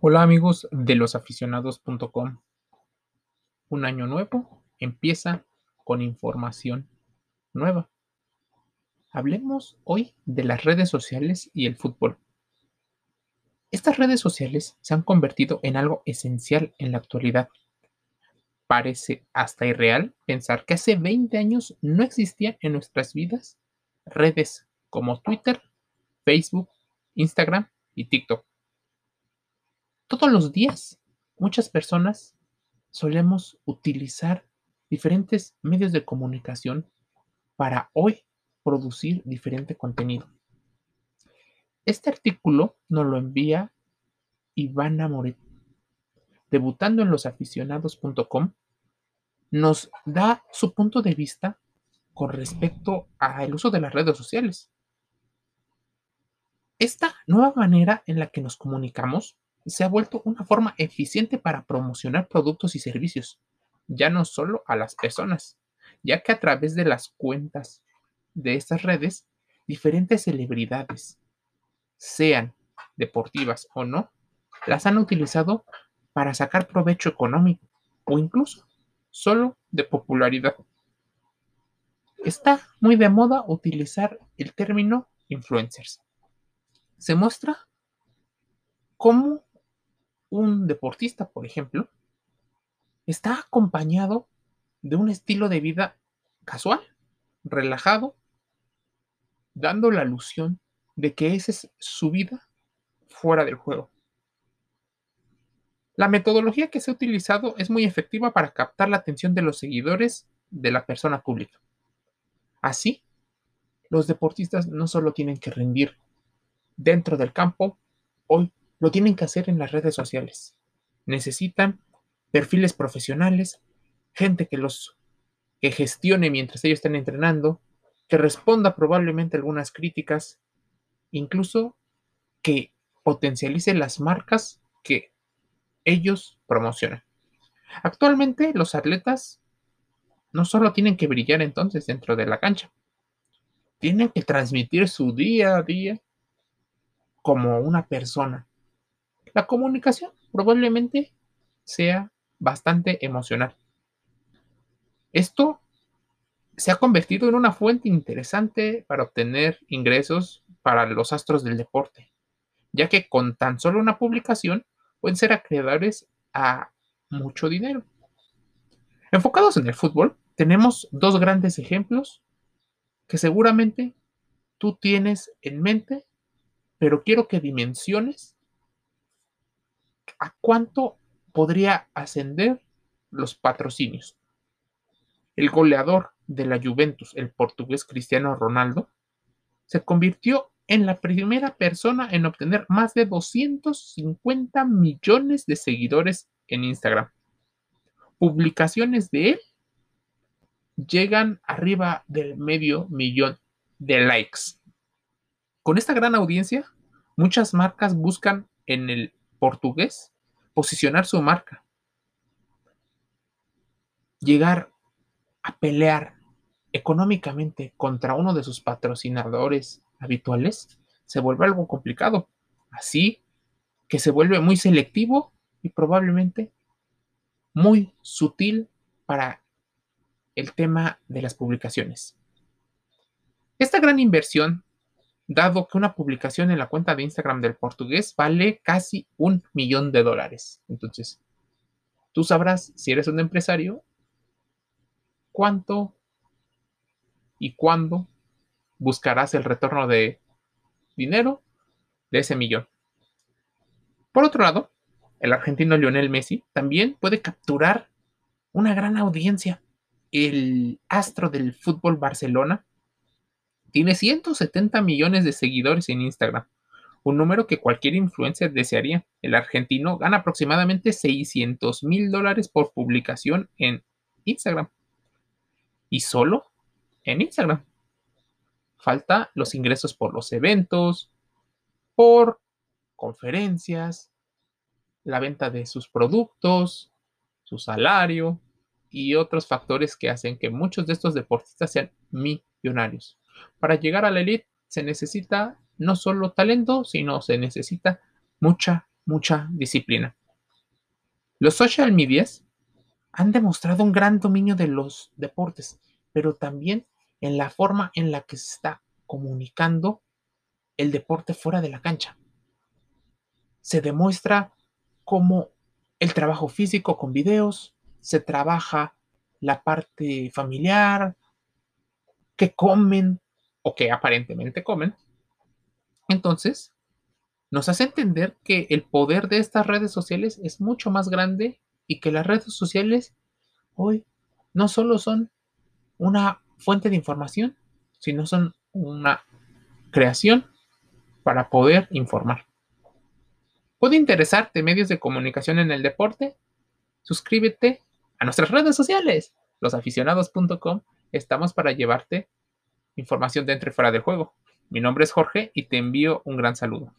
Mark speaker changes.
Speaker 1: Hola amigos de losaficionados.com. Un año nuevo empieza con información nueva. Hablemos hoy de las redes sociales y el fútbol. Estas redes sociales se han convertido en algo esencial en la actualidad. Parece hasta irreal pensar que hace 20 años no existían en nuestras vidas redes como Twitter, Facebook, Instagram y TikTok todos los días, muchas personas solemos utilizar diferentes medios de comunicación para hoy producir diferente contenido. Este artículo nos lo envía Ivana Moret. Debutando en losaficionados.com, nos da su punto de vista con respecto al uso de las redes sociales. Esta nueva manera en la que nos comunicamos se ha vuelto una forma eficiente para promocionar productos y servicios, ya no solo a las personas, ya que a través de las cuentas de estas redes, diferentes celebridades, sean deportivas o no, las han utilizado para sacar provecho económico o incluso solo de popularidad. Está muy de moda utilizar el término influencers. Se muestra cómo un deportista, por ejemplo, está acompañado de un estilo de vida casual, relajado, dando la alusión de que esa es su vida fuera del juego. La metodología que se ha utilizado es muy efectiva para captar la atención de los seguidores de la persona pública. Así, los deportistas no solo tienen que rendir dentro del campo, hoy lo tienen que hacer en las redes sociales. Necesitan perfiles profesionales, gente que los que gestione mientras ellos están entrenando, que responda probablemente algunas críticas, incluso que potencialice las marcas que ellos promocionan. Actualmente los atletas no solo tienen que brillar entonces dentro de la cancha, tienen que transmitir su día a día como una persona, la comunicación probablemente sea bastante emocional. Esto se ha convertido en una fuente interesante para obtener ingresos para los astros del deporte, ya que con tan solo una publicación pueden ser acreedores a mucho dinero. Enfocados en el fútbol, tenemos dos grandes ejemplos que seguramente tú tienes en mente, pero quiero que dimensiones ¿a cuánto podría ascender los patrocinios? El goleador de la Juventus, el portugués Cristiano Ronaldo, se convirtió en la primera persona en obtener más de 250 millones de seguidores en Instagram. Publicaciones de él llegan arriba del medio millón de likes. Con esta gran audiencia, muchas marcas buscan en el portugués posicionar su marca, llegar a pelear económicamente contra uno de sus patrocinadores habituales, se vuelve algo complicado. Así que se vuelve muy selectivo y probablemente muy sutil para el tema de las publicaciones. Esta gran inversión dado que una publicación en la cuenta de Instagram del portugués vale casi un millón de dólares. Entonces, tú sabrás, si eres un empresario, cuánto y cuándo buscarás el retorno de dinero de ese millón. Por otro lado, el argentino Lionel Messi también puede capturar una gran audiencia. El astro del fútbol Barcelona tiene 170 millones de seguidores en Instagram, un número que cualquier influencer desearía. El argentino gana aproximadamente 600 mil dólares por publicación en Instagram. Y solo en Instagram. Falta los ingresos por los eventos, por conferencias, la venta de sus productos, su salario y otros factores que hacen que muchos de estos deportistas sean millonarios. Para llegar a la elite se necesita no solo talento, sino se necesita mucha mucha disciplina. Los social medias han demostrado un gran dominio de los deportes, pero también en la forma en la que se está comunicando el deporte fuera de la cancha. Se demuestra cómo el trabajo físico con videos, se trabaja la parte familiar, que comen o que aparentemente comen. Entonces, nos hace entender que el poder de estas redes sociales es mucho más grande y que las redes sociales hoy no solo son una fuente de información, sino son una creación para poder informar. ¿Puede interesarte medios de comunicación en el deporte? Suscríbete a nuestras redes sociales. Losaficionados.com estamos para llevarte información dentro y fuera del juego. Mi nombre es Jorge y te envío un gran saludo.